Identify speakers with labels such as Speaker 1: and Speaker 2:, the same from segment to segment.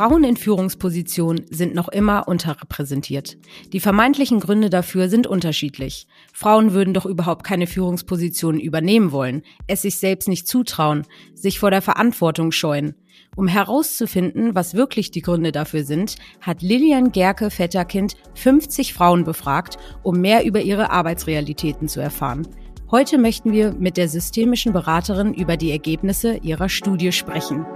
Speaker 1: Frauen in Führungspositionen sind noch immer unterrepräsentiert. Die vermeintlichen Gründe dafür sind unterschiedlich. Frauen würden doch überhaupt keine Führungspositionen übernehmen wollen, es sich selbst nicht zutrauen, sich vor der Verantwortung scheuen. Um herauszufinden, was wirklich die Gründe dafür sind, hat Lilian Gerke Vetterkind 50 Frauen befragt, um mehr über ihre Arbeitsrealitäten zu erfahren. Heute möchten wir mit der systemischen Beraterin über die Ergebnisse ihrer Studie sprechen.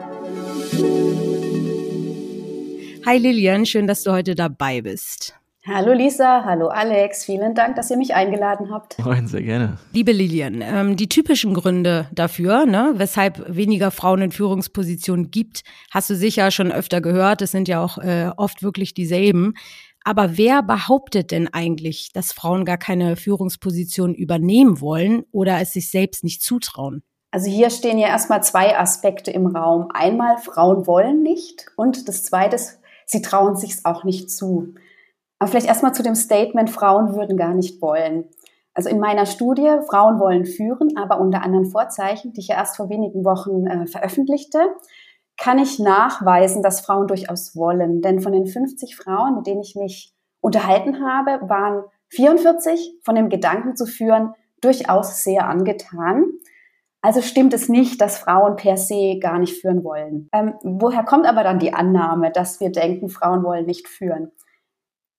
Speaker 1: Hi Lilian, schön, dass du heute dabei bist.
Speaker 2: Hallo Lisa, hallo Alex, vielen Dank, dass ihr mich eingeladen habt.
Speaker 3: Moin, sehr gerne.
Speaker 1: Liebe Lilian, ähm, die typischen Gründe dafür, ne, weshalb weniger Frauen in Führungspositionen gibt, hast du sicher schon öfter gehört. Es sind ja auch äh, oft wirklich dieselben. Aber wer behauptet denn eigentlich, dass Frauen gar keine Führungsposition übernehmen wollen oder es sich selbst nicht zutrauen?
Speaker 2: Also hier stehen ja erstmal zwei Aspekte im Raum. Einmal, Frauen wollen nicht und das zweite ist, sie trauen sich's auch nicht zu. Aber vielleicht erstmal zu dem Statement, Frauen würden gar nicht wollen. Also in meiner Studie, Frauen wollen führen, aber unter anderen Vorzeichen, die ich ja erst vor wenigen Wochen äh, veröffentlichte, kann ich nachweisen, dass Frauen durchaus wollen. Denn von den 50 Frauen, mit denen ich mich unterhalten habe, waren 44 von dem Gedanken zu führen durchaus sehr angetan. Also stimmt es nicht, dass Frauen per se gar nicht führen wollen. Ähm, woher kommt aber dann die Annahme, dass wir denken, Frauen wollen nicht führen?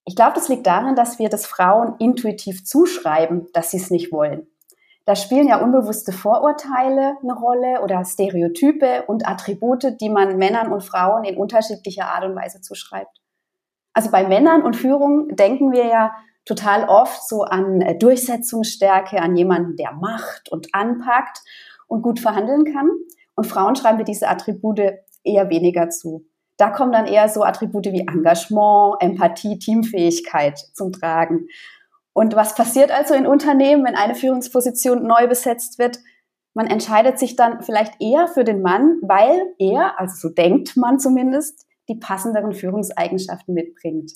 Speaker 2: Ich glaube, das liegt darin, dass wir das Frauen intuitiv zuschreiben, dass sie es nicht wollen. Da spielen ja unbewusste Vorurteile eine Rolle oder Stereotype und Attribute, die man Männern und Frauen in unterschiedlicher Art und Weise zuschreibt. Also bei Männern und Führung denken wir ja total oft so an Durchsetzungsstärke, an jemanden, der macht und anpackt und gut verhandeln kann. Und Frauen schreiben wir diese Attribute eher weniger zu. Da kommen dann eher so Attribute wie Engagement, Empathie, Teamfähigkeit zum Tragen. Und was passiert also in Unternehmen, wenn eine Führungsposition neu besetzt wird? Man entscheidet sich dann vielleicht eher für den Mann, weil er, also so denkt man zumindest, die passenderen Führungseigenschaften mitbringt.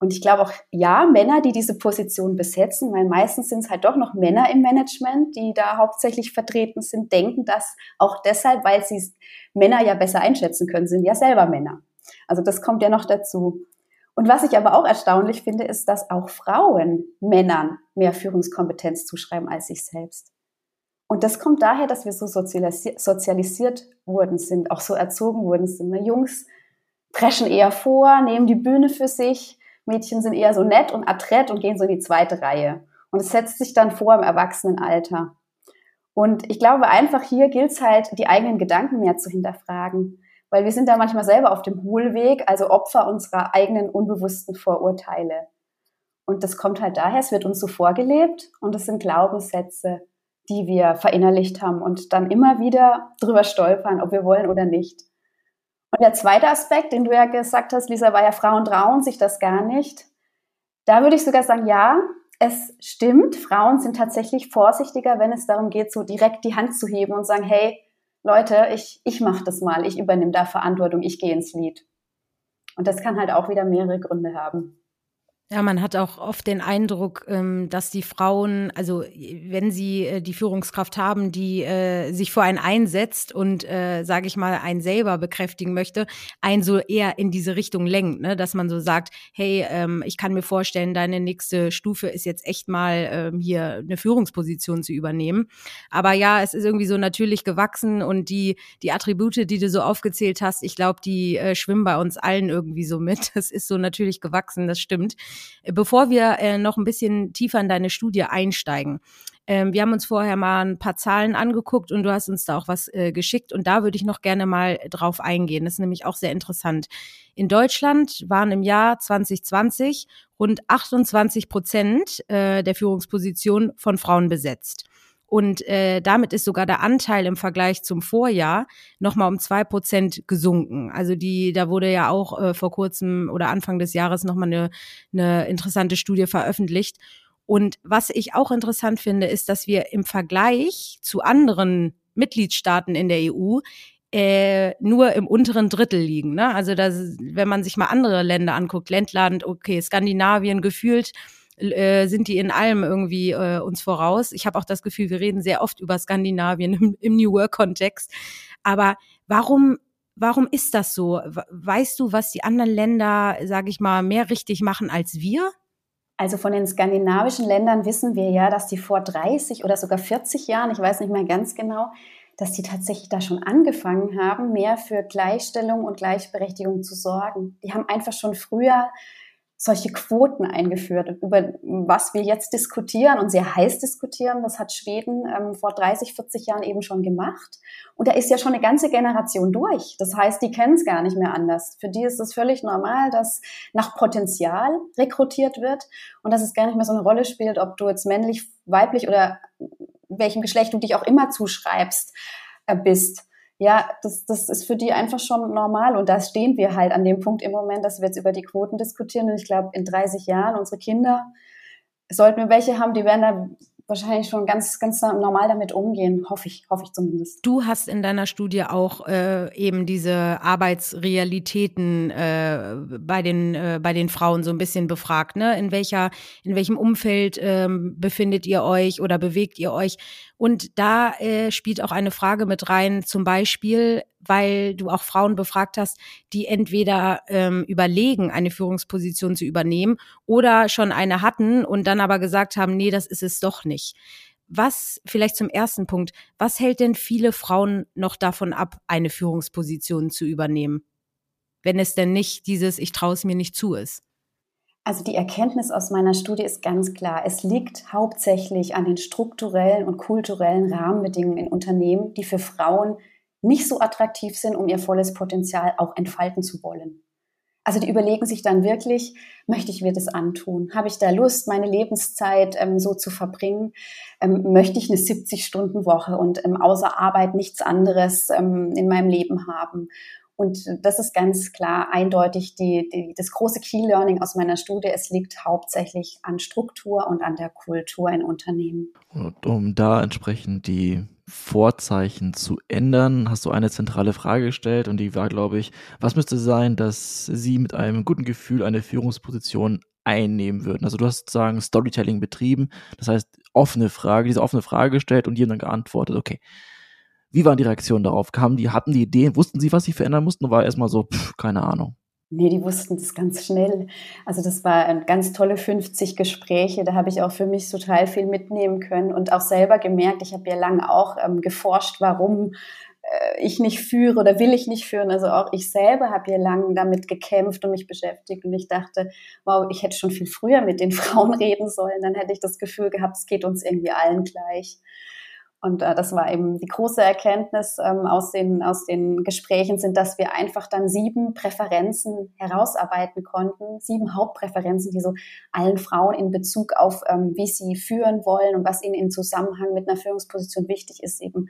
Speaker 2: Und ich glaube auch, ja, Männer, die diese Position besetzen, weil meistens sind es halt doch noch Männer im Management, die da hauptsächlich vertreten sind, denken das auch deshalb, weil sie Männer ja besser einschätzen können, sind ja selber Männer. Also das kommt ja noch dazu. Und was ich aber auch erstaunlich finde, ist, dass auch Frauen Männern mehr Führungskompetenz zuschreiben als sich selbst. Und das kommt daher, dass wir so sozialisiert worden sind, auch so erzogen worden sind. Ne? Jungs preschen eher vor, nehmen die Bühne für sich, Mädchen sind eher so nett und adrett und gehen so in die zweite Reihe. Und es setzt sich dann vor im Erwachsenenalter. Und ich glaube einfach, hier gilt es halt, die eigenen Gedanken mehr zu hinterfragen. Weil wir sind da manchmal selber auf dem Hohlweg, also Opfer unserer eigenen unbewussten Vorurteile. Und das kommt halt daher, es wird uns so vorgelebt und es sind Glaubenssätze, die wir verinnerlicht haben und dann immer wieder drüber stolpern, ob wir wollen oder nicht. Und der zweite Aspekt, den du ja gesagt hast, Lisa, war ja, Frauen trauen sich das gar nicht. Da würde ich sogar sagen, ja, es stimmt. Frauen sind tatsächlich vorsichtiger, wenn es darum geht, so direkt die Hand zu heben und sagen, hey, Leute, ich, ich mache das mal, ich übernehme da Verantwortung, ich gehe ins Lied. Und das kann halt auch wieder mehrere Gründe haben.
Speaker 1: Ja, man hat auch oft den Eindruck, ähm, dass die Frauen, also wenn sie äh, die Führungskraft haben, die äh, sich vor einen einsetzt und, äh, sage ich mal, einen selber bekräftigen möchte, einen so eher in diese Richtung lenkt, ne? dass man so sagt, hey, ähm, ich kann mir vorstellen, deine nächste Stufe ist jetzt echt mal ähm, hier eine Führungsposition zu übernehmen. Aber ja, es ist irgendwie so natürlich gewachsen und die die Attribute, die du so aufgezählt hast, ich glaube, die schwimmen bei uns allen irgendwie so mit. Das ist so natürlich gewachsen, das stimmt. Bevor wir äh, noch ein bisschen tiefer in deine Studie einsteigen, ähm, wir haben uns vorher mal ein paar Zahlen angeguckt und du hast uns da auch was äh, geschickt und da würde ich noch gerne mal drauf eingehen. Das ist nämlich auch sehr interessant. In Deutschland waren im Jahr 2020 rund 28 Prozent äh, der Führungspositionen von Frauen besetzt. Und äh, damit ist sogar der Anteil im Vergleich zum Vorjahr nochmal um zwei Prozent gesunken. Also die, da wurde ja auch äh, vor kurzem oder Anfang des Jahres nochmal eine, eine interessante Studie veröffentlicht. Und was ich auch interessant finde, ist, dass wir im Vergleich zu anderen Mitgliedstaaten in der EU äh, nur im unteren Drittel liegen. Ne? Also das, wenn man sich mal andere Länder anguckt, Ländland, okay, Skandinavien gefühlt äh, sind die in allem irgendwie äh, uns voraus. Ich habe auch das Gefühl, wir reden sehr oft über Skandinavien im, im New Work-Kontext. Aber warum warum ist das so? Weißt du, was die anderen Länder, sage ich mal, mehr richtig machen als wir?
Speaker 2: Also von den skandinavischen Ländern wissen wir ja, dass die vor 30 oder sogar 40 Jahren, ich weiß nicht mehr ganz genau, dass die tatsächlich da schon angefangen haben, mehr für Gleichstellung und Gleichberechtigung zu sorgen. Die haben einfach schon früher solche Quoten eingeführt, über was wir jetzt diskutieren und sehr heiß diskutieren. Das hat Schweden ähm, vor 30, 40 Jahren eben schon gemacht. Und da ist ja schon eine ganze Generation durch. Das heißt, die kennen es gar nicht mehr anders. Für die ist es völlig normal, dass nach Potenzial rekrutiert wird und dass es gar nicht mehr so eine Rolle spielt, ob du jetzt männlich, weiblich oder welchem Geschlecht du dich auch immer zuschreibst äh, bist ja, das, das ist für die einfach schon normal. Und da stehen wir halt an dem Punkt im Moment, dass wir jetzt über die Quoten diskutieren. Und ich glaube, in 30 Jahren unsere Kinder, sollten wir welche haben, die werden da wahrscheinlich schon ganz, ganz normal damit umgehen, hoffe ich, hoffe ich zumindest.
Speaker 1: Du hast in deiner Studie auch äh, eben diese Arbeitsrealitäten äh, bei den äh, bei den Frauen so ein bisschen befragt, ne? In welcher in welchem Umfeld ähm, befindet ihr euch oder bewegt ihr euch? Und da äh, spielt auch eine Frage mit rein, zum Beispiel, weil du auch Frauen befragt hast, die entweder ähm, überlegen, eine Führungsposition zu übernehmen oder schon eine hatten und dann aber gesagt haben, nee, das ist es doch nicht. Was, vielleicht zum ersten Punkt, was hält denn viele Frauen noch davon ab, eine Führungsposition zu übernehmen? Wenn es denn nicht dieses Ich traue es mir nicht zu ist.
Speaker 2: Also die Erkenntnis aus meiner Studie ist ganz klar. Es liegt hauptsächlich an den strukturellen und kulturellen Rahmenbedingungen in Unternehmen, die für Frauen nicht so attraktiv sind, um ihr volles Potenzial auch entfalten zu wollen. Also die überlegen sich dann wirklich, möchte ich mir das antun? Habe ich da Lust, meine Lebenszeit ähm, so zu verbringen? Ähm, möchte ich eine 70-Stunden-Woche und ähm, außer Arbeit nichts anderes ähm, in meinem Leben haben? Und das ist ganz klar eindeutig die, die, das große Key Learning aus meiner Studie. Es liegt hauptsächlich an Struktur und an der Kultur in Unternehmen.
Speaker 3: Und um da entsprechend die Vorzeichen zu ändern, hast du eine zentrale Frage gestellt und die war, glaube ich, was müsste sein, dass Sie mit einem guten Gefühl eine Führungsposition einnehmen würden? Also du hast sozusagen Storytelling betrieben, das heißt offene Frage, diese offene Frage gestellt und haben dann geantwortet, okay, wie waren die Reaktionen darauf? Kamen die, hatten die Ideen, wussten sie, was sie verändern mussten oder war erstmal so, pff, keine Ahnung?
Speaker 2: Nee, die wussten das ganz schnell. Also das waren ganz tolle 50 Gespräche. Da habe ich auch für mich total viel mitnehmen können und auch selber gemerkt, ich habe ja lange auch ähm, geforscht, warum äh, ich nicht führe oder will ich nicht führen. Also auch ich selber habe ja lange damit gekämpft und mich beschäftigt und ich dachte, wow, ich hätte schon viel früher mit den Frauen reden sollen. Dann hätte ich das Gefühl gehabt, es geht uns irgendwie allen gleich. Und äh, das war eben die große Erkenntnis ähm, aus, den, aus den Gesprächen, sind, dass wir einfach dann sieben Präferenzen herausarbeiten konnten, sieben Hauptpräferenzen, die so allen Frauen in Bezug auf, ähm, wie sie führen wollen und was ihnen im Zusammenhang mit einer Führungsposition wichtig ist, eben,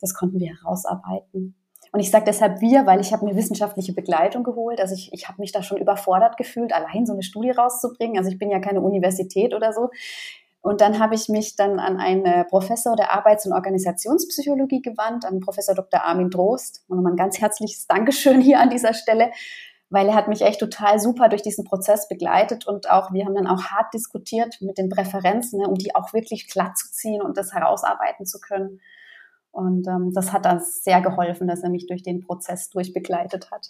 Speaker 2: das konnten wir herausarbeiten. Und ich sage deshalb wir, weil ich habe mir wissenschaftliche Begleitung geholt. Also ich, ich habe mich da schon überfordert gefühlt, allein so eine Studie rauszubringen. Also ich bin ja keine Universität oder so. Und dann habe ich mich dann an einen Professor der Arbeits- und Organisationspsychologie gewandt, an Professor Dr. Armin Drost. Und nochmal ein ganz herzliches Dankeschön hier an dieser Stelle, weil er hat mich echt total super durch diesen Prozess begleitet und auch, wir haben dann auch hart diskutiert mit den Präferenzen, ne, um die auch wirklich glatt zu ziehen und das herausarbeiten zu können. Und ähm, das hat dann sehr geholfen, dass er mich durch den Prozess durchbegleitet hat.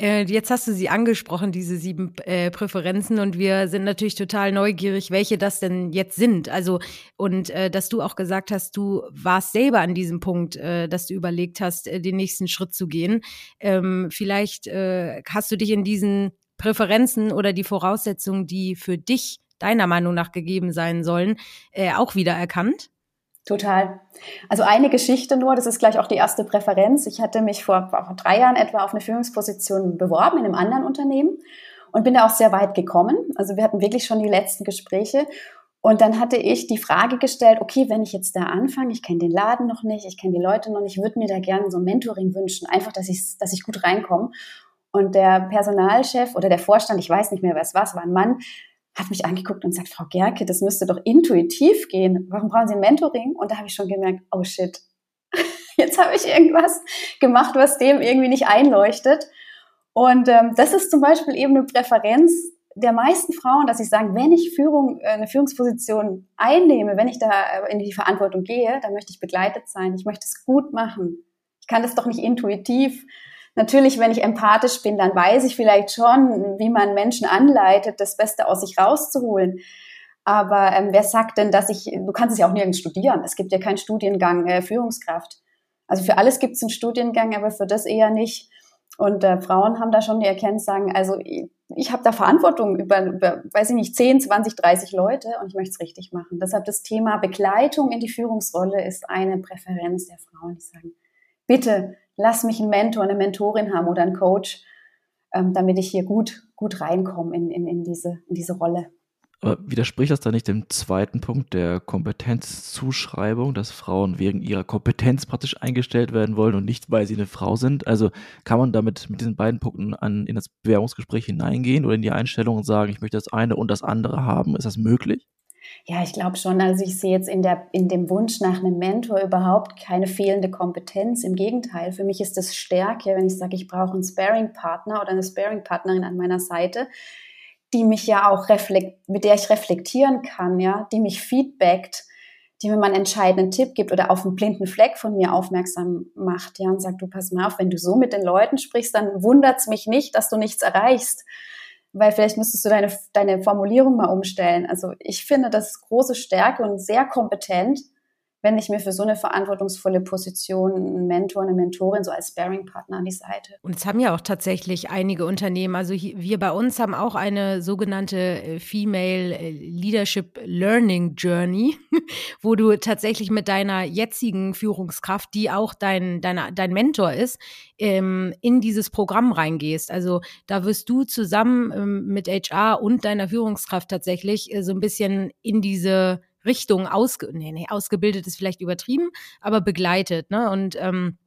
Speaker 1: Äh, jetzt hast du sie angesprochen, diese sieben äh, Präferenzen, und wir sind natürlich total neugierig, welche das denn jetzt sind. Also, und äh, dass du auch gesagt hast, du warst selber an diesem Punkt, äh, dass du überlegt hast, äh, den nächsten Schritt zu gehen. Ähm, vielleicht äh, hast du dich in diesen Präferenzen oder die Voraussetzungen, die für dich deiner Meinung nach gegeben sein sollen, auch wieder erkannt?
Speaker 2: Total. Also eine Geschichte nur, das ist gleich auch die erste Präferenz. Ich hatte mich vor, drei Jahren etwa auf eine Führungsposition beworben in einem anderen Unternehmen und bin da auch sehr weit gekommen. Also wir hatten wirklich schon die letzten Gespräche. Und dann hatte ich die Frage gestellt, okay, wenn ich jetzt da anfange, ich kenne den Laden noch nicht, ich kenne die Leute noch nicht, ich würde mir da gerne so ein Mentoring wünschen, einfach, dass ich, dass ich gut reinkomme. Und der Personalchef oder der Vorstand, ich weiß nicht mehr, was war, war ein Mann, hat mich angeguckt und sagt, Frau Gerke, das müsste doch intuitiv gehen. Warum brauchen Sie ein Mentoring? Und da habe ich schon gemerkt, oh shit, jetzt habe ich irgendwas gemacht, was dem irgendwie nicht einleuchtet. Und ähm, das ist zum Beispiel eben eine Präferenz der meisten Frauen, dass sie sagen, wenn ich Führung, äh, eine Führungsposition einnehme, wenn ich da äh, in die Verantwortung gehe, dann möchte ich begleitet sein. Ich möchte es gut machen. Ich kann das doch nicht intuitiv Natürlich, wenn ich empathisch bin, dann weiß ich vielleicht schon, wie man Menschen anleitet, das Beste aus sich rauszuholen. Aber ähm, wer sagt denn, dass ich, du kannst es ja auch nirgends studieren. Es gibt ja keinen Studiengang äh, Führungskraft. Also für alles gibt es einen Studiengang, aber für das eher nicht. Und äh, Frauen haben da schon die Erkenntnis, sagen, also ich, ich habe da Verantwortung über, über, weiß ich nicht, 10, 20, 30 Leute und ich möchte es richtig machen. Deshalb das Thema Begleitung in die Führungsrolle ist eine Präferenz der Frauen, die sagen, bitte lass mich einen Mentor, eine Mentorin haben oder einen Coach, ähm, damit ich hier gut, gut reinkomme in, in, in, diese, in diese Rolle.
Speaker 3: Aber widerspricht das da nicht dem zweiten Punkt der Kompetenzzuschreibung, dass Frauen wegen ihrer Kompetenz praktisch eingestellt werden wollen und nicht, weil sie eine Frau sind? Also kann man damit mit diesen beiden Punkten an, in das Bewerbungsgespräch hineingehen oder in die Einstellung und sagen, ich möchte das eine und das andere haben? Ist das möglich?
Speaker 2: Ja, ich glaube schon. Also ich sehe jetzt in, der, in dem Wunsch nach einem Mentor überhaupt keine fehlende Kompetenz. Im Gegenteil, für mich ist das Stärke, wenn ich sage, ich brauche einen Sparing-Partner oder eine Sparing-Partnerin an meiner Seite, die mich ja auch mit der ich reflektieren kann, ja, die mich feedbackt, die mir mal einen entscheidenden Tipp gibt oder auf einen blinden Fleck von mir aufmerksam macht, ja, und sagt, du pass mal auf, wenn du so mit den Leuten sprichst, dann wundert's mich nicht, dass du nichts erreichst. Weil vielleicht müsstest du deine, deine Formulierung mal umstellen. Also ich finde, das große Stärke und sehr kompetent, wenn ich mir für so eine verantwortungsvolle Position einen Mentor, eine Mentorin so als Sparing-Partner an die Seite.
Speaker 1: Und es haben ja auch tatsächlich einige Unternehmen, also wir bei uns haben auch eine sogenannte äh, Female äh, Leadership Learning Journey, wo du tatsächlich mit deiner jetzigen Führungskraft, die auch dein, dein, dein Mentor ist, ähm, in dieses Programm reingehst. Also da wirst du zusammen ähm, mit HR und deiner Führungskraft tatsächlich äh, so ein bisschen in diese Richtung ausge nee, nee, ausgebildet ist vielleicht übertrieben, aber begleitet. Ne? Und ähm,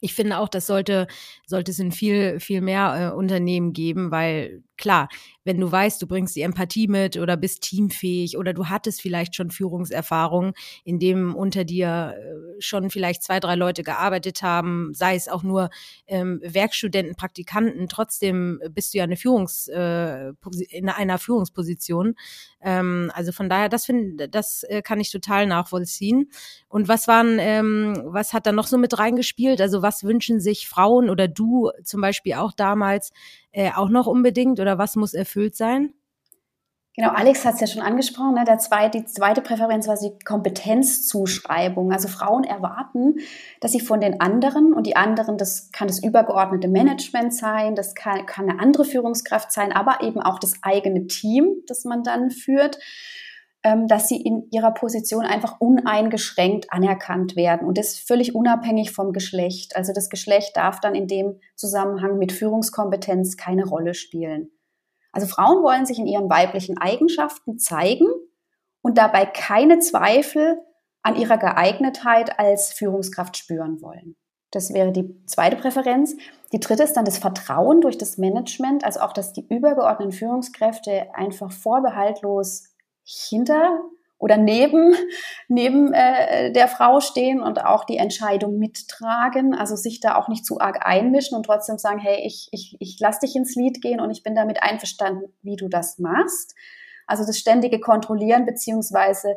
Speaker 1: ich finde auch, das sollte, sollte es in viel, viel mehr äh, Unternehmen geben, weil klar, wenn du weißt, du bringst die Empathie mit oder bist teamfähig oder du hattest vielleicht schon Führungserfahrung, in dem unter dir äh, schon vielleicht zwei, drei Leute gearbeitet haben, sei es auch nur ähm, Werkstudenten, Praktikanten, trotzdem bist du ja eine Führungs, äh, in einer Führungsposition. Ähm, also von daher, das finde, das äh, kann ich total nachvollziehen. Und was waren, ähm, was hat da noch so mit reingespielt? Also was wünschen sich Frauen oder du zum Beispiel auch damals äh, auch noch unbedingt oder was muss erfüllt sein?
Speaker 2: Genau, Alex hat es ja schon angesprochen. Ne? Der zweite, die zweite Präferenz war die Kompetenzzuschreibung. Also Frauen erwarten, dass sie von den anderen und die anderen, das kann das übergeordnete Management sein, das kann, kann eine andere Führungskraft sein, aber eben auch das eigene Team, das man dann führt, dass sie in ihrer Position einfach uneingeschränkt anerkannt werden und das völlig unabhängig vom Geschlecht. Also das Geschlecht darf dann in dem Zusammenhang mit Führungskompetenz keine Rolle spielen. Also Frauen wollen sich in ihren weiblichen Eigenschaften zeigen und dabei keine Zweifel an ihrer Geeignetheit als Führungskraft spüren wollen. Das wäre die zweite Präferenz. Die dritte ist dann das Vertrauen durch das Management, also auch, dass die übergeordneten Führungskräfte einfach vorbehaltlos hinter oder neben, neben äh, der Frau stehen und auch die Entscheidung mittragen, also sich da auch nicht zu arg einmischen und trotzdem sagen, hey, ich, ich, ich lass dich ins Lied gehen und ich bin damit einverstanden, wie du das machst. Also das ständige Kontrollieren beziehungsweise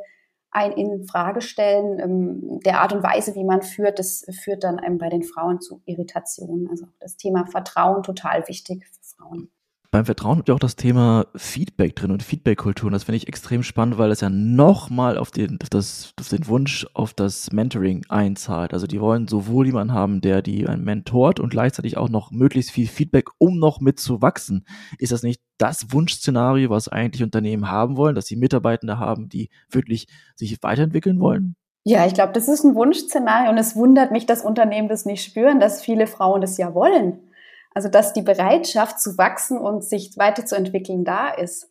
Speaker 2: ein in Frage stellen ähm, der Art und Weise, wie man führt, das führt dann einem bei den Frauen zu Irritationen. Also das Thema Vertrauen total wichtig für Frauen.
Speaker 3: Beim Vertrauen habt ihr auch das Thema Feedback drin und Feedback-Kultur. Und das finde ich extrem spannend, weil das ja nochmal auf den, auf, das, auf den Wunsch auf das Mentoring einzahlt. Also die wollen sowohl jemanden haben, der die einen mentort und gleichzeitig auch noch möglichst viel Feedback, um noch mitzuwachsen. Ist das nicht das Wunschszenario, was eigentlich Unternehmen haben wollen, dass sie Mitarbeitende haben, die wirklich sich weiterentwickeln wollen?
Speaker 2: Ja, ich glaube, das ist ein Wunschszenario und es wundert mich, dass Unternehmen das nicht spüren, dass viele Frauen das ja wollen. Also, dass die Bereitschaft zu wachsen und sich weiterzuentwickeln da ist.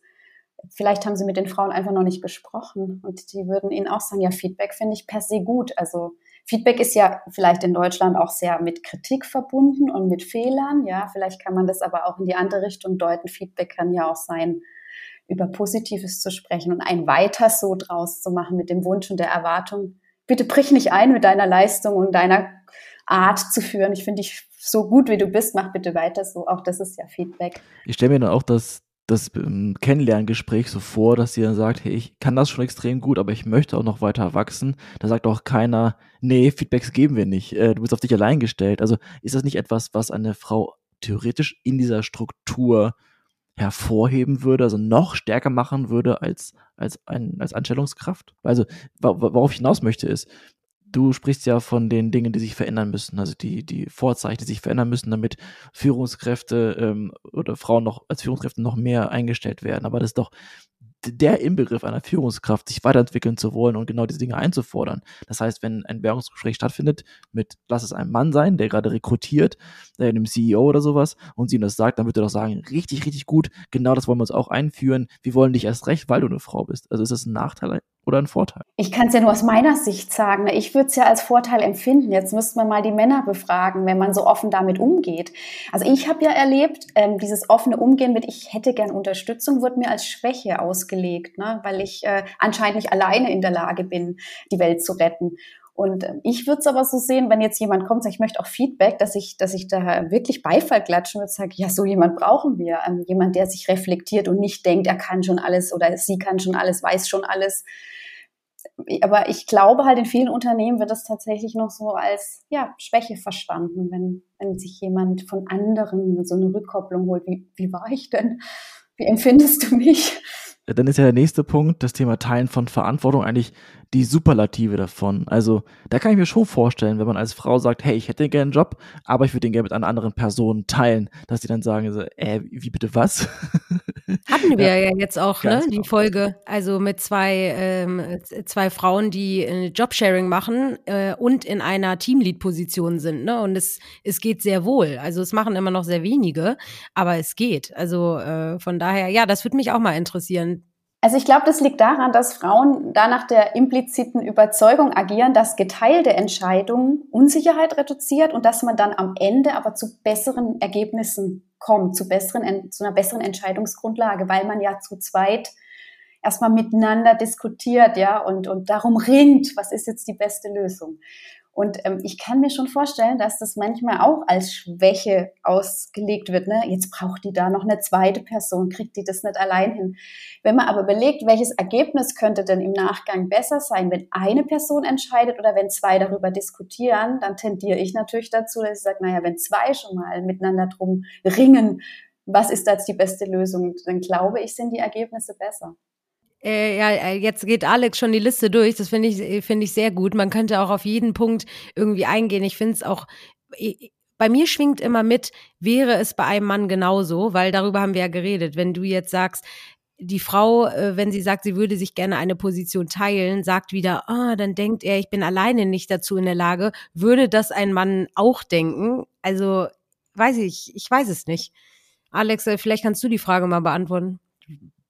Speaker 2: Vielleicht haben Sie mit den Frauen einfach noch nicht gesprochen und die würden Ihnen auch sagen, ja, Feedback finde ich per se gut. Also Feedback ist ja vielleicht in Deutschland auch sehr mit Kritik verbunden und mit Fehlern. Ja, vielleicht kann man das aber auch in die andere Richtung deuten. Feedback kann ja auch sein, über Positives zu sprechen und ein weiter so draus zu machen mit dem Wunsch und der Erwartung. Bitte brich nicht ein mit deiner Leistung und deiner Art zu führen. Ich finde dich so gut, wie du bist, mach bitte weiter so. Auch das ist ja Feedback.
Speaker 3: Ich stelle mir dann auch das das ähm, Kennenlerngespräch so vor, dass sie dann sagt, hey, ich kann das schon extrem gut, aber ich möchte auch noch weiter wachsen. Da sagt auch keiner, nee, Feedbacks geben wir nicht, äh, du bist auf dich allein gestellt. Also ist das nicht etwas, was eine Frau theoretisch in dieser Struktur hervorheben würde, also noch stärker machen würde als, als, ein, als Anstellungskraft? Also, worauf ich hinaus möchte, ist, du sprichst ja von den Dingen, die sich verändern müssen, also die, die Vorzeichen, die sich verändern müssen, damit Führungskräfte ähm, oder Frauen noch als Führungskräfte noch mehr eingestellt werden. Aber das ist doch der Inbegriff einer Führungskraft, sich weiterentwickeln zu wollen und genau diese Dinge einzufordern. Das heißt, wenn ein Werbungsgespräch stattfindet mit, lass es ein Mann sein, der gerade rekrutiert, äh, einem CEO oder sowas, und sie ihm das sagt, dann wird er doch sagen, richtig, richtig gut, genau das wollen wir uns auch einführen. Wir wollen dich erst recht, weil du eine Frau bist. Also ist das ein Nachteil oder ein Vorteil?
Speaker 2: Ich kann es ja nur aus meiner Sicht sagen. Ne? Ich würde es ja als Vorteil empfinden. Jetzt müsste man mal die Männer befragen, wenn man so offen damit umgeht. Also ich habe ja erlebt, ähm, dieses offene Umgehen mit ich hätte gern Unterstützung, wird mir als Schwäche ausgelegt, ne? weil ich äh, anscheinend nicht alleine in der Lage bin, die Welt zu retten. Und ähm, ich würde es aber so sehen, wenn jetzt jemand kommt sagt, ich möchte auch Feedback, dass ich, dass ich da wirklich Beifall klatschen würde, sage, ja, so jemand brauchen wir. Ähm, jemand, der sich reflektiert und nicht denkt, er kann schon alles oder sie kann schon alles, weiß schon alles aber ich glaube halt in vielen Unternehmen wird das tatsächlich noch so als ja, Schwäche verstanden, wenn, wenn sich jemand von anderen so eine Rückkopplung holt. Wie, wie war ich denn? Wie empfindest du mich?
Speaker 3: Dann ist ja der nächste Punkt, das Thema Teilen von Verantwortung, eigentlich die Superlative davon. Also da kann ich mir schon vorstellen, wenn man als Frau sagt, hey, ich hätte gerne einen Job, aber ich würde den gerne mit einer anderen Person teilen, dass die dann sagen, äh, wie bitte was?
Speaker 1: Hatten wir ja, ja jetzt auch, ne, die genau. Folge, also mit zwei, ähm, zwei Frauen, die äh, Jobsharing machen äh, und in einer Teamlead-Position sind, ne? Und es, es geht sehr wohl. Also es machen immer noch sehr wenige, aber es geht. Also äh, von daher, ja, das würde mich auch mal interessieren
Speaker 2: also ich glaube, das liegt daran, dass Frauen da nach der impliziten Überzeugung agieren, dass geteilte Entscheidungen Unsicherheit reduziert und dass man dann am Ende aber zu besseren Ergebnissen kommt, zu, besseren, zu einer besseren Entscheidungsgrundlage, weil man ja zu zweit erstmal miteinander diskutiert, ja, und, und darum ringt, was ist jetzt die beste Lösung. Und ähm, ich kann mir schon vorstellen, dass das manchmal auch als Schwäche ausgelegt wird. Ne? Jetzt braucht die da noch eine zweite Person, kriegt die das nicht allein hin. Wenn man aber überlegt, welches Ergebnis könnte denn im Nachgang besser sein, wenn eine Person entscheidet oder wenn zwei darüber diskutieren, dann tendiere ich natürlich dazu, dass ich sage, naja, wenn zwei schon mal miteinander drum ringen, was ist da jetzt die beste Lösung, dann glaube ich, sind die Ergebnisse besser.
Speaker 1: Äh, ja, äh, jetzt geht Alex schon die Liste durch. Das finde ich, äh, finde ich sehr gut. Man könnte auch auf jeden Punkt irgendwie eingehen. Ich finde es auch, bei mir schwingt immer mit, wäre es bei einem Mann genauso, weil darüber haben wir ja geredet. Wenn du jetzt sagst, die Frau, wenn sie sagt, sie würde sich gerne eine Position teilen, sagt wieder, ah, dann denkt er, ich bin alleine nicht dazu in der Lage. Würde das ein Mann auch denken? Also, weiß ich, ich weiß es nicht. Alex, vielleicht kannst du die Frage mal beantworten.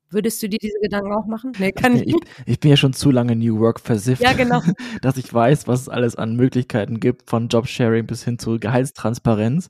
Speaker 1: Würdest du dir diese Gedanken auch machen?
Speaker 3: Nee, kann ich, ich, ich bin ja schon zu lange New Work versifft, ja, genau. dass ich weiß, was es alles an Möglichkeiten gibt, von Jobsharing bis hin zu Gehaltstransparenz.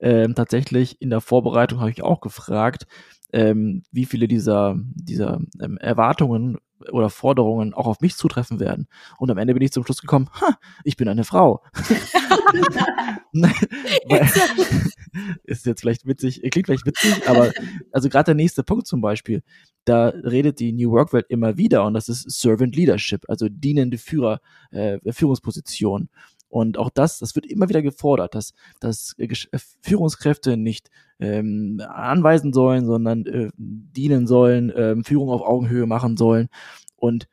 Speaker 3: Ähm, tatsächlich in der Vorbereitung habe ich auch gefragt, ähm, wie viele dieser, dieser ähm, Erwartungen oder Forderungen auch auf mich zutreffen werden. Und am Ende bin ich zum Schluss gekommen, ha, ich bin eine Frau. ist jetzt vielleicht witzig, klingt vielleicht witzig, aber also gerade der nächste Punkt zum Beispiel, da redet die New Work Welt immer wieder und das ist Servant Leadership, also dienende Führer, äh, Führungsposition. Und auch das, das wird immer wieder gefordert, dass, dass äh, Führungskräfte nicht ähm, anweisen sollen, sondern äh, dienen sollen, äh, Führung auf Augenhöhe machen sollen. Und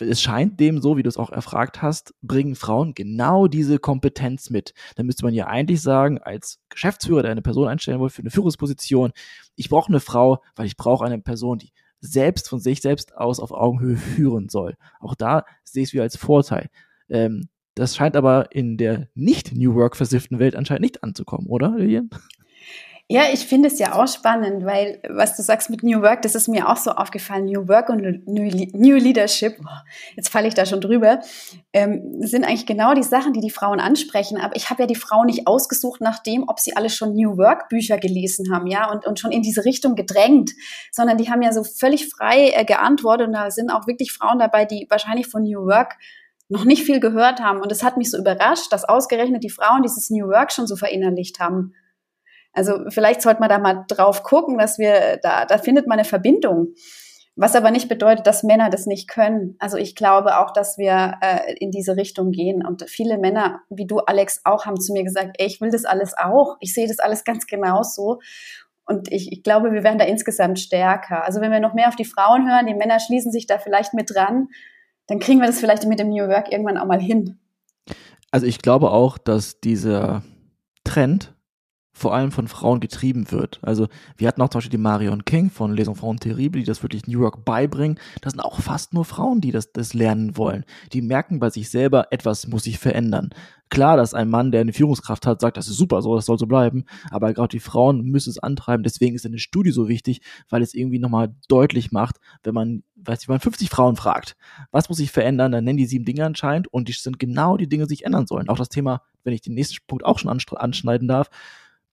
Speaker 3: es scheint dem so, wie du es auch erfragt hast, bringen Frauen genau diese Kompetenz mit. Dann müsste man ja eigentlich sagen, als Geschäftsführer, der eine Person einstellen will für eine Führungsposition, ich brauche eine Frau, weil ich brauche eine Person, die selbst von sich selbst aus auf Augenhöhe führen soll. Auch da sehe ich es wieder als Vorteil. Ähm, das scheint aber in der nicht New Work versifften Welt anscheinend nicht anzukommen, oder, Lilian?
Speaker 2: Ja, ich finde es ja auch spannend, weil was du sagst mit New Work, das ist mir auch so aufgefallen. New Work und New, Leadership, jetzt falle ich da schon drüber, ähm, sind eigentlich genau die Sachen, die die Frauen ansprechen. Aber ich habe ja die Frauen nicht ausgesucht nach dem, ob sie alle schon New Work Bücher gelesen haben, ja, und, und schon in diese Richtung gedrängt, sondern die haben ja so völlig frei äh, geantwortet und da sind auch wirklich Frauen dabei, die wahrscheinlich von New Work noch nicht viel gehört haben. Und es hat mich so überrascht, dass ausgerechnet die Frauen dieses New Work schon so verinnerlicht haben. Also vielleicht sollte man da mal drauf gucken, dass wir, da, da findet man eine Verbindung. Was aber nicht bedeutet, dass Männer das nicht können. Also ich glaube auch, dass wir äh, in diese Richtung gehen. Und viele Männer, wie du, Alex, auch haben zu mir gesagt, ey, ich will das alles auch. Ich sehe das alles ganz genauso. Und ich, ich glaube, wir werden da insgesamt stärker. Also wenn wir noch mehr auf die Frauen hören, die Männer schließen sich da vielleicht mit dran, dann kriegen wir das vielleicht mit dem New Work irgendwann auch mal hin.
Speaker 3: Also ich glaube auch, dass dieser Trend vor allem von Frauen getrieben wird. Also wir hatten auch zum Beispiel die Marion King von Les Enfants Terribles, die das wirklich New York beibringen. Das sind auch fast nur Frauen, die das, das lernen wollen. Die merken bei sich selber, etwas muss sich verändern. Klar, dass ein Mann, der eine Führungskraft hat, sagt, das ist super, so, das soll so bleiben. Aber gerade die Frauen müssen es antreiben. Deswegen ist eine Studie so wichtig, weil es irgendwie nochmal deutlich macht, wenn man, weiß ich, wenn man 50 Frauen fragt, was muss sich verändern, dann nennen die sieben Dinge anscheinend und die sind genau die Dinge, die sich ändern sollen. Auch das Thema, wenn ich den nächsten Punkt auch schon anschneiden darf,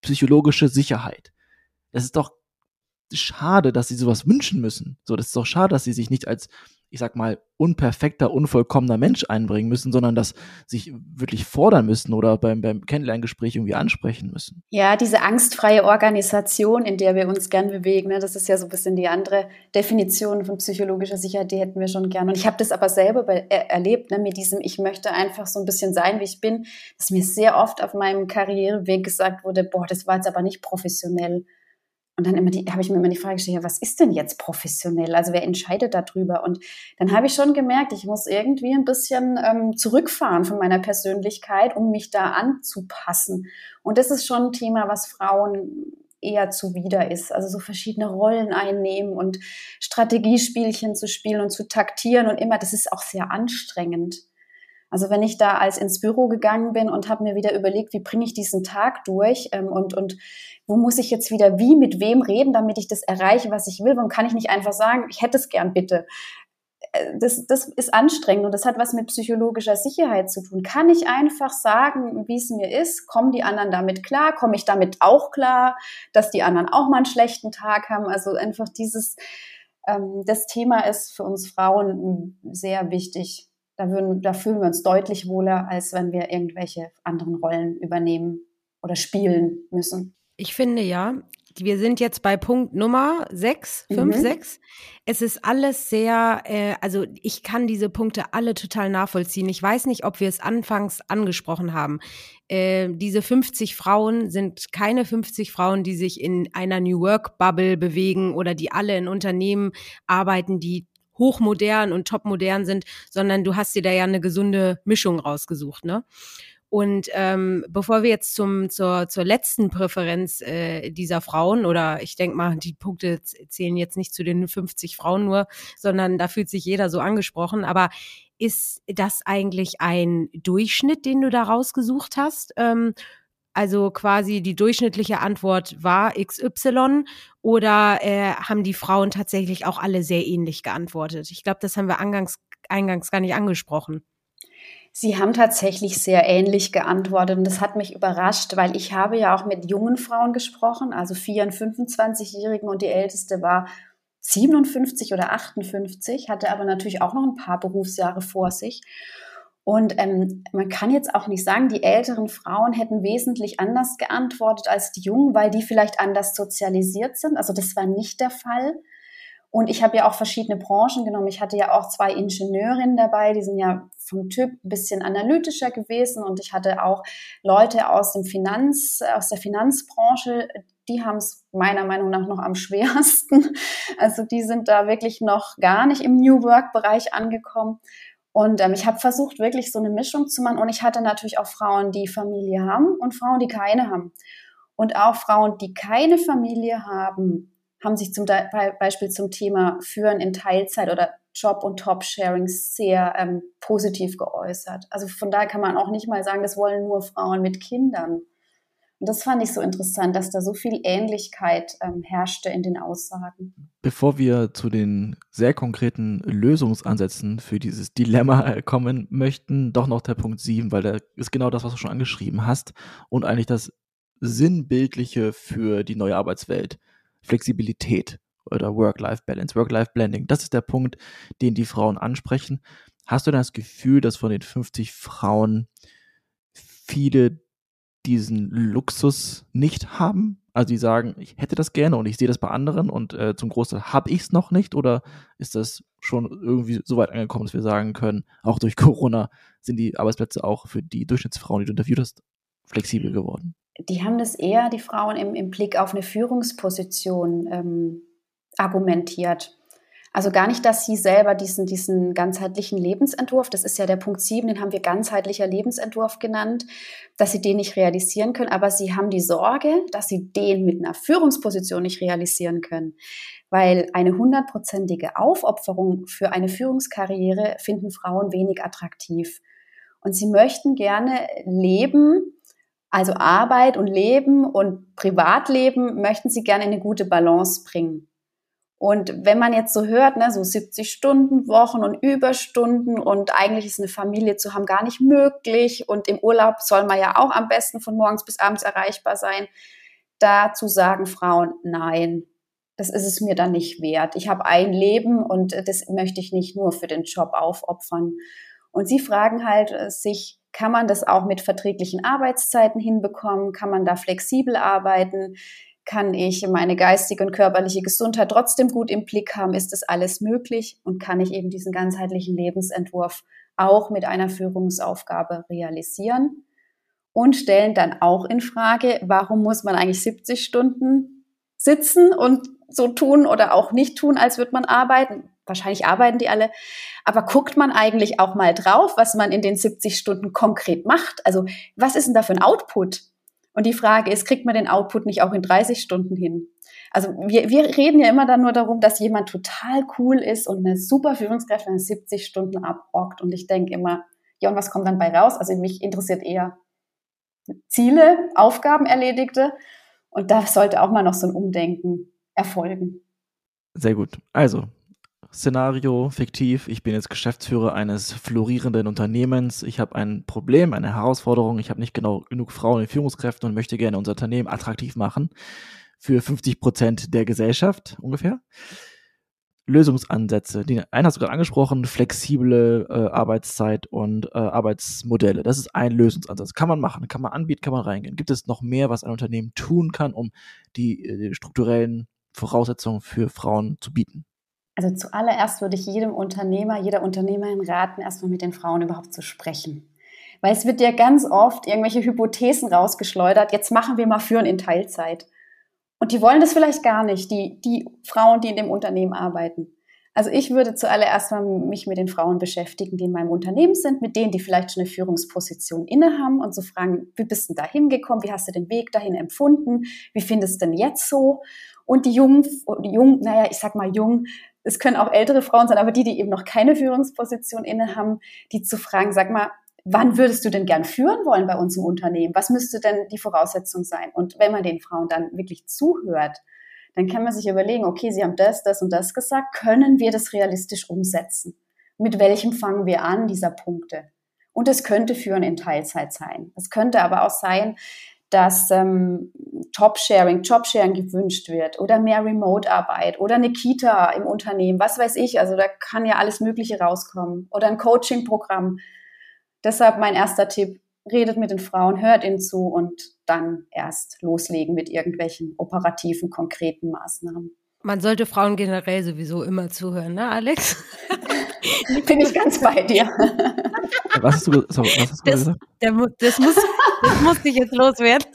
Speaker 3: psychologische Sicherheit. Es ist doch schade, dass sie sowas wünschen müssen. So, das ist doch schade, dass sie sich nicht als ich sag mal, unperfekter, unvollkommener Mensch einbringen müssen, sondern das sich wirklich fordern müssen oder beim, beim Kennenlerngespräch irgendwie ansprechen müssen.
Speaker 2: Ja, diese angstfreie Organisation, in der wir uns gern bewegen, ne, das ist ja so ein bisschen die andere Definition von psychologischer Sicherheit, die hätten wir schon gern. Und ich habe das aber selber bei, er, erlebt, ne, mit diesem, ich möchte einfach so ein bisschen sein, wie ich bin, dass mir sehr oft auf meinem Karriereweg gesagt wurde, boah, das war jetzt aber nicht professionell. Und dann immer die, habe ich mir immer die Frage gestellt, ja, was ist denn jetzt professionell? Also wer entscheidet darüber? Und dann habe ich schon gemerkt, ich muss irgendwie ein bisschen ähm, zurückfahren von meiner Persönlichkeit, um mich da anzupassen. Und das ist schon ein Thema, was Frauen eher zuwider ist. Also so verschiedene Rollen einnehmen und Strategiespielchen zu spielen und zu taktieren und immer, das ist auch sehr anstrengend. Also wenn ich da als ins Büro gegangen bin und habe mir wieder überlegt, wie bringe ich diesen Tag durch ähm, und, und wo muss ich jetzt wieder wie, mit wem reden, damit ich das erreiche, was ich will, warum kann ich nicht einfach sagen, ich hätte es gern bitte. Äh, das, das ist anstrengend und das hat was mit psychologischer Sicherheit zu tun. Kann ich einfach sagen, wie es mir ist? Kommen die anderen damit klar? Komme ich damit auch klar, dass die anderen auch mal einen schlechten Tag haben? Also einfach dieses, ähm, das Thema ist für uns Frauen sehr wichtig da, würden, da fühlen wir uns deutlich wohler, als wenn wir irgendwelche anderen Rollen übernehmen oder spielen müssen.
Speaker 1: Ich finde ja, wir sind jetzt bei Punkt Nummer sechs, fünf, mhm. sechs. Es ist alles sehr, äh, also ich kann diese Punkte alle total nachvollziehen. Ich weiß nicht, ob wir es anfangs angesprochen haben. Äh, diese 50 Frauen sind keine 50 Frauen, die sich in einer New Work Bubble bewegen oder die alle in Unternehmen arbeiten, die hochmodern und topmodern sind, sondern du hast dir da ja eine gesunde Mischung rausgesucht, ne? Und ähm, bevor wir jetzt zum, zur, zur letzten Präferenz äh, dieser Frauen, oder ich denke mal, die Punkte zählen jetzt nicht zu den 50 Frauen nur, sondern da fühlt sich jeder so angesprochen. Aber ist das eigentlich ein Durchschnitt, den du da rausgesucht hast? Ähm, also quasi die durchschnittliche Antwort war XY oder äh, haben die Frauen tatsächlich auch alle sehr ähnlich geantwortet? Ich glaube, das haben wir eingangs, eingangs gar nicht angesprochen.
Speaker 2: Sie haben tatsächlich sehr ähnlich geantwortet und das hat mich überrascht, weil ich habe ja auch mit jungen Frauen gesprochen, also 4- und 25-Jährigen und die älteste war 57 oder 58, hatte aber natürlich auch noch ein paar Berufsjahre vor sich. Und ähm, man kann jetzt auch nicht sagen, die älteren Frauen hätten wesentlich anders geantwortet als die Jungen, weil die vielleicht anders sozialisiert sind. Also das war nicht der Fall. Und ich habe ja auch verschiedene Branchen genommen. Ich hatte ja auch zwei Ingenieurinnen dabei, die sind ja vom Typ ein bisschen analytischer gewesen. Und ich hatte auch Leute aus dem Finanz, aus der Finanzbranche, die haben es meiner Meinung nach noch am schwersten. Also die sind da wirklich noch gar nicht im New Work-Bereich angekommen. Und ähm, ich habe versucht, wirklich so eine Mischung zu machen. Und ich hatte natürlich auch Frauen, die Familie haben und Frauen, die keine haben. Und auch Frauen, die keine Familie haben, haben sich zum Beispiel zum Thema Führen in Teilzeit oder Job- und Top-Sharing sehr ähm, positiv geäußert. Also von daher kann man auch nicht mal sagen, das wollen nur Frauen mit Kindern. Und das fand ich so interessant, dass da so viel Ähnlichkeit ähm, herrschte in den Aussagen.
Speaker 3: Bevor wir zu den sehr konkreten Lösungsansätzen für dieses Dilemma kommen möchten, doch noch der Punkt 7, weil da ist genau das, was du schon angeschrieben hast und eigentlich das Sinnbildliche für die neue Arbeitswelt. Flexibilität oder Work-Life-Balance, Work-Life-Blending. Das ist der Punkt, den die Frauen ansprechen. Hast du das Gefühl, dass von den 50 Frauen viele diesen Luxus nicht haben. Also die sagen, ich hätte das gerne und ich sehe das bei anderen und äh, zum Großteil habe ich es noch nicht oder ist das schon irgendwie so weit angekommen, dass wir sagen können, auch durch Corona sind die Arbeitsplätze auch für die Durchschnittsfrauen, die du interviewt hast, flexibel geworden?
Speaker 2: Die haben das eher, die Frauen, im, im Blick auf eine Führungsposition ähm, argumentiert. Also gar nicht, dass sie selber diesen, diesen ganzheitlichen Lebensentwurf, das ist ja der Punkt 7, den haben wir ganzheitlicher Lebensentwurf genannt, dass sie den nicht realisieren können, aber sie haben die Sorge, dass sie den mit einer Führungsposition nicht realisieren können. Weil eine hundertprozentige Aufopferung für eine Führungskarriere finden Frauen wenig attraktiv. Und sie möchten gerne leben, also Arbeit und Leben und Privatleben möchten sie gerne in eine gute Balance bringen. Und wenn man jetzt so hört, ne, so 70 Stunden Wochen und Überstunden und eigentlich ist eine Familie zu haben gar nicht möglich und im Urlaub soll man ja auch am besten von morgens bis abends erreichbar sein, dazu sagen Frauen, nein, das ist es mir dann nicht wert. Ich habe ein Leben und das möchte ich nicht nur für den Job aufopfern. Und sie fragen halt sich, kann man das auch mit verträglichen Arbeitszeiten hinbekommen? Kann man da flexibel arbeiten? Kann ich meine geistige und körperliche Gesundheit trotzdem gut im Blick haben? Ist das alles möglich? Und kann ich eben diesen ganzheitlichen Lebensentwurf auch mit einer Führungsaufgabe realisieren? Und stellen dann auch in Frage, warum muss man eigentlich 70 Stunden sitzen und so tun oder auch nicht tun, als würde man arbeiten? Wahrscheinlich arbeiten die alle. Aber guckt man eigentlich auch mal drauf, was man in den 70 Stunden konkret macht? Also was ist denn da für ein Output? Und die Frage ist, kriegt man den Output nicht auch in 30 Stunden hin? Also wir, wir reden ja immer dann nur darum, dass jemand total cool ist und eine super Führungskraft in 70 Stunden abrockt. Und ich denke immer, ja, und was kommt dann bei raus? Also mich interessiert eher Ziele, Aufgaben erledigte. Und da sollte auch mal noch so ein Umdenken erfolgen.
Speaker 3: Sehr gut. Also, Szenario, fiktiv. Ich bin jetzt Geschäftsführer eines florierenden Unternehmens. Ich habe ein Problem, eine Herausforderung. Ich habe nicht genau genug Frauen in Führungskräften und möchte gerne unser Unternehmen attraktiv machen für 50 Prozent der Gesellschaft ungefähr. Lösungsansätze. Die einen hast du gerade angesprochen, flexible äh, Arbeitszeit und äh, Arbeitsmodelle. Das ist ein Lösungsansatz. Kann man machen, kann man anbieten, kann man reingehen. Gibt es noch mehr, was ein Unternehmen tun kann, um die, die äh, strukturellen Voraussetzungen für Frauen zu bieten?
Speaker 2: Also zuallererst würde ich jedem Unternehmer, jeder Unternehmerin raten, erstmal mit den Frauen überhaupt zu sprechen. Weil es wird ja ganz oft irgendwelche Hypothesen rausgeschleudert, jetzt machen wir mal Führen in Teilzeit. Und die wollen das vielleicht gar nicht, die, die Frauen, die in dem Unternehmen arbeiten. Also ich würde zuallererst mal mich mit den Frauen beschäftigen, die in meinem Unternehmen sind, mit denen, die vielleicht schon eine Führungsposition inne haben und zu so fragen, wie bist du da hingekommen? Wie hast du den Weg dahin empfunden? Wie findest du denn jetzt so? Und die jungen, die jungen, naja, ich sag mal jung, es können auch ältere Frauen sein, aber die, die eben noch keine Führungsposition inne haben, die zu fragen, sag mal, wann würdest du denn gern führen wollen bei uns im Unternehmen? Was müsste denn die Voraussetzung sein? Und wenn man den Frauen dann wirklich zuhört, dann kann man sich überlegen, okay, sie haben das, das und das gesagt, können wir das realistisch umsetzen? Mit welchem fangen wir an, dieser Punkte? Und es könnte führen in Teilzeit sein. Es könnte aber auch sein, dass ähm, Top-Sharing, Job-Sharing gewünscht wird oder mehr Remote-Arbeit oder eine Kita im Unternehmen, was weiß ich. Also da kann ja alles Mögliche rauskommen oder ein Coaching-Programm. Deshalb mein erster Tipp, redet mit den Frauen, hört ihnen zu und dann erst loslegen mit irgendwelchen operativen, konkreten Maßnahmen.
Speaker 1: Man sollte Frauen generell sowieso immer zuhören, ne, Alex?
Speaker 2: Bin ich ganz bei dir.
Speaker 3: Was hast du, sorry, was hast du
Speaker 1: das,
Speaker 3: gesagt?
Speaker 1: Der, das, muss, das muss ich jetzt loswerden.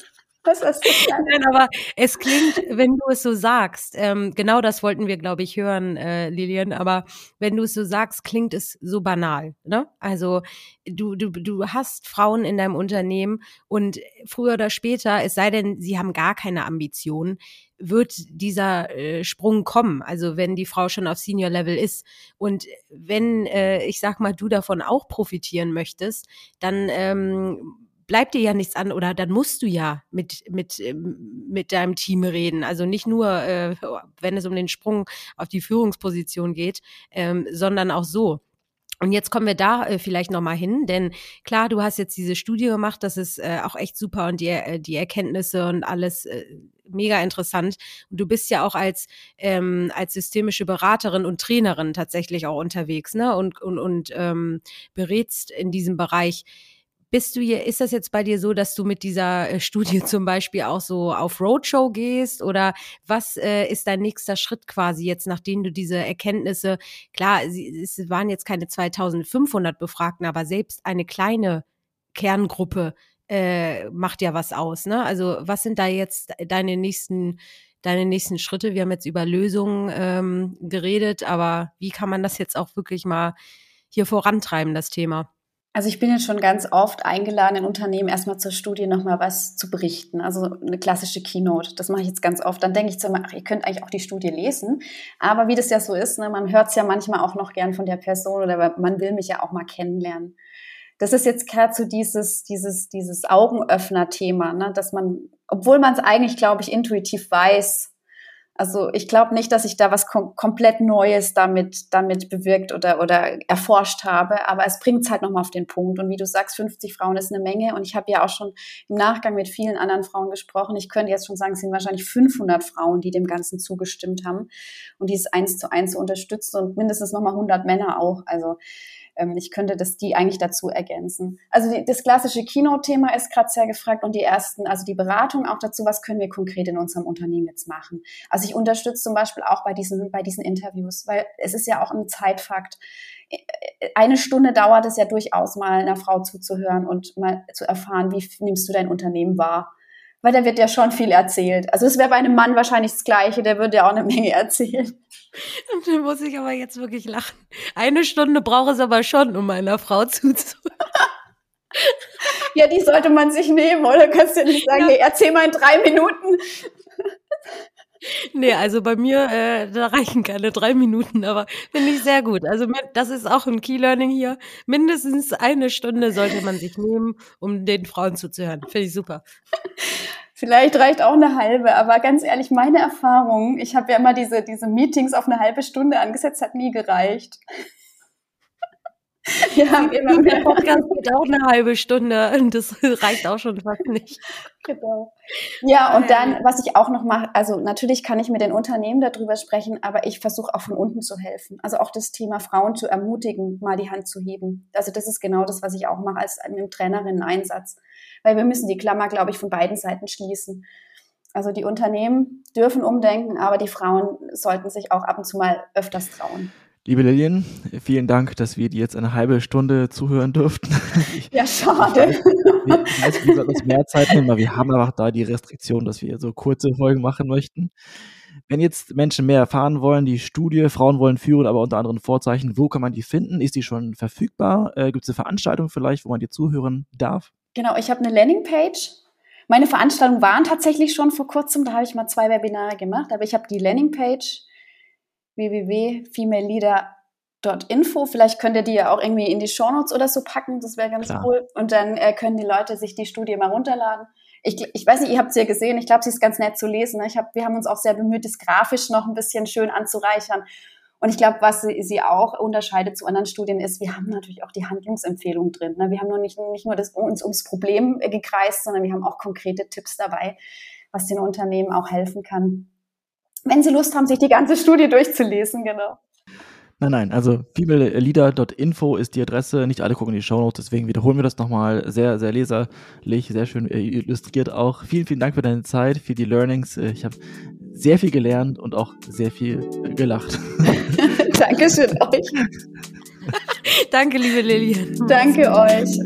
Speaker 2: Was hast du gesagt?
Speaker 1: Nein, aber es klingt, wenn du es so sagst, ähm, genau das wollten wir, glaube ich, hören, äh, Lilian, aber wenn du es so sagst, klingt es so banal. Ne? Also du, du, du hast Frauen in deinem Unternehmen und früher oder später, es sei denn, sie haben gar keine Ambitionen, wird dieser äh, Sprung kommen. Also wenn die Frau schon auf Senior Level ist und wenn, äh, ich sag mal, du davon auch profitieren möchtest, dann ähm, bleibt dir ja nichts an oder dann musst du ja mit mit ähm, mit deinem Team reden. Also nicht nur, äh, wenn es um den Sprung auf die Führungsposition geht, ähm, sondern auch so. Und jetzt kommen wir da äh, vielleicht nochmal hin, denn klar, du hast jetzt diese Studie gemacht, das ist äh, auch echt super und die, äh, die Erkenntnisse und alles äh, mega interessant. Und du bist ja auch als, ähm, als systemische Beraterin und Trainerin tatsächlich auch unterwegs, ne? Und, und, und ähm, berätst in diesem Bereich. Bist du hier, ist das jetzt bei dir so, dass du mit dieser äh, Studie zum Beispiel auch so auf Roadshow gehst oder was äh, ist dein nächster Schritt quasi jetzt, nachdem du diese Erkenntnisse, klar, es waren jetzt keine 2500 Befragten, aber selbst eine kleine Kerngruppe äh, macht ja was aus, ne? Also was sind da jetzt deine nächsten deine nächsten Schritte? Wir haben jetzt über Lösungen ähm, geredet, aber wie kann man das jetzt auch wirklich mal hier vorantreiben, das Thema?
Speaker 2: Also ich bin jetzt schon ganz oft eingeladen, in Unternehmen erstmal zur Studie nochmal was zu berichten. Also eine klassische Keynote. Das mache ich jetzt ganz oft. Dann denke ich zu mir, ach, ihr könnt eigentlich auch die Studie lesen. Aber wie das ja so ist, ne, man hört es ja manchmal auch noch gern von der Person oder man will mich ja auch mal kennenlernen. Das ist jetzt gerade so dieses, dieses, dieses Augenöffner-Thema, ne, dass man, obwohl man es eigentlich, glaube ich, intuitiv weiß, also ich glaube nicht, dass ich da was kom komplett Neues damit, damit bewirkt oder, oder erforscht habe, aber es bringt es halt nochmal auf den Punkt. Und wie du sagst, 50 Frauen ist eine Menge. Und ich habe ja auch schon im Nachgang mit vielen anderen Frauen gesprochen. Ich könnte jetzt schon sagen, es sind wahrscheinlich 500 Frauen, die dem Ganzen zugestimmt haben und die es eins zu eins unterstützen und mindestens nochmal 100 Männer auch. Also ähm, ich könnte das die eigentlich dazu ergänzen. Also die, das klassische Kino-Thema ist gerade sehr gefragt und die ersten, also die Beratung auch dazu, was können wir konkret in unserem Unternehmen jetzt machen. Also ich unterstütze zum Beispiel auch bei diesen, bei diesen Interviews, weil es ist ja auch ein Zeitfakt. Eine Stunde dauert es ja durchaus mal einer Frau zuzuhören und mal zu erfahren, wie nimmst du dein Unternehmen wahr weil da wird ja schon viel erzählt. Also es wäre bei einem Mann wahrscheinlich das Gleiche, der würde ja auch eine Menge erzählen.
Speaker 1: Und dann muss ich aber jetzt wirklich lachen. Eine Stunde braucht es aber schon, um einer Frau zuzuhören.
Speaker 2: ja, die sollte man sich nehmen, oder? Kannst du nicht sagen, ja. hey, erzähl mal in drei Minuten.
Speaker 1: Nee, also bei mir, äh, da reichen keine drei Minuten, aber finde ich sehr gut. Also das ist auch ein Key Learning hier. Mindestens eine Stunde sollte man sich nehmen, um den Frauen zuzuhören. Finde ich super.
Speaker 2: Vielleicht reicht auch eine halbe, aber ganz ehrlich, meine Erfahrung, ich habe ja immer diese, diese Meetings auf eine halbe Stunde angesetzt, hat nie gereicht.
Speaker 1: Wir haben immer mehr. Podcast geht auch eine halbe Stunde und das reicht auch schon fast nicht.
Speaker 2: Genau. Ja, und dann, was ich auch noch mache, also natürlich kann ich mit den Unternehmen darüber sprechen, aber ich versuche auch von unten zu helfen. Also auch das Thema Frauen zu ermutigen, mal die Hand zu heben. Also das ist genau das, was ich auch mache als mit Trainerinnen-Einsatz. Weil wir müssen die Klammer, glaube ich, von beiden Seiten schließen. Also die Unternehmen dürfen umdenken, aber die Frauen sollten sich auch ab und zu mal öfters trauen.
Speaker 3: Liebe Lillian, vielen Dank, dass wir dir jetzt eine halbe Stunde zuhören durften.
Speaker 2: Ja, schade.
Speaker 3: Ich weiß, wir sollten uns mehr Zeit nehmen, aber wir haben einfach da die Restriktion, dass wir so kurze Folgen machen möchten. Wenn jetzt Menschen mehr erfahren wollen, die Studie Frauen wollen führen, aber unter anderem Vorzeichen, wo kann man die finden? Ist die schon verfügbar? Äh, Gibt es eine Veranstaltung vielleicht, wo man dir zuhören darf?
Speaker 2: Genau, ich habe eine Landingpage. Meine Veranstaltungen waren tatsächlich schon vor kurzem, da habe ich mal zwei Webinare gemacht, aber ich habe die Landingpage www.femaleleader.info. Vielleicht könnt ihr die ja auch irgendwie in die Shownotes oder so packen, das wäre ganz Klar. cool. Und dann äh, können die Leute sich die Studie mal runterladen. Ich, ich weiß nicht, ihr habt sie ja gesehen, ich glaube, sie ist ganz nett zu lesen. Ne? Ich hab, wir haben uns auch sehr bemüht, das grafisch noch ein bisschen schön anzureichern. Und ich glaube, was sie, sie, auch unterscheidet zu anderen Studien ist, wir haben natürlich auch die Handlungsempfehlung drin. Ne? Wir haben nur nicht, nicht nur das, uns ums Problem gekreist, sondern wir haben auch konkrete Tipps dabei, was den Unternehmen auch helfen kann, wenn Sie Lust haben, sich die ganze Studie durchzulesen, genau.
Speaker 3: Nein, nein, also femaleleader.info ist die Adresse. Nicht alle gucken in die Shownotes, deswegen wiederholen wir das nochmal. Sehr, sehr leserlich, sehr schön illustriert auch. Vielen, vielen Dank für deine Zeit, für die Learnings. Ich habe sehr viel gelernt und auch sehr viel gelacht.
Speaker 2: Dankeschön euch.
Speaker 1: Danke, liebe Lilian.
Speaker 2: Danke euch.